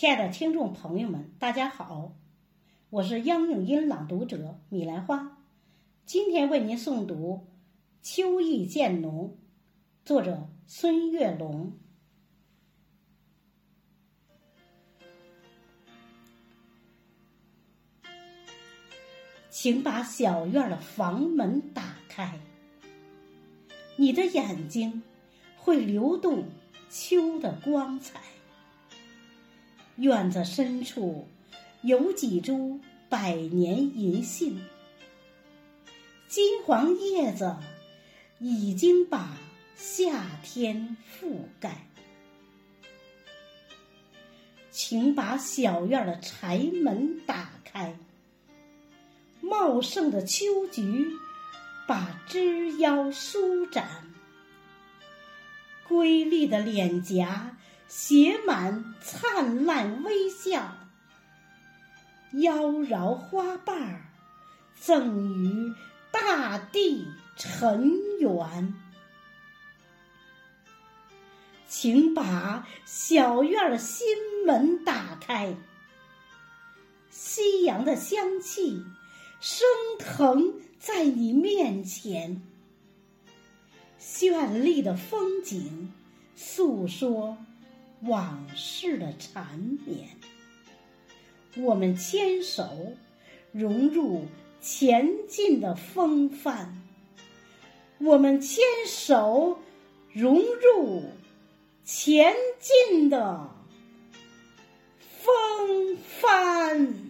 亲爱的听众朋友们，大家好，我是央影音朗读者米兰花，今天为您诵读《秋意渐浓》，作者孙月龙。请把小院的房门打开，你的眼睛会流动秋的光彩。院子深处有几株百年银杏，金黄叶子已经把夏天覆盖。请把小院的柴门打开。茂盛的秋菊把枝腰舒展，瑰丽的脸颊写满灿烂微笑，妖娆花瓣儿赠予大地尘缘。请把小院的心门打开，夕阳的香气。升腾在你面前，绚丽的风景诉说往事的缠绵。我们牵手融入前进的风帆，我们牵手融入前进的风帆。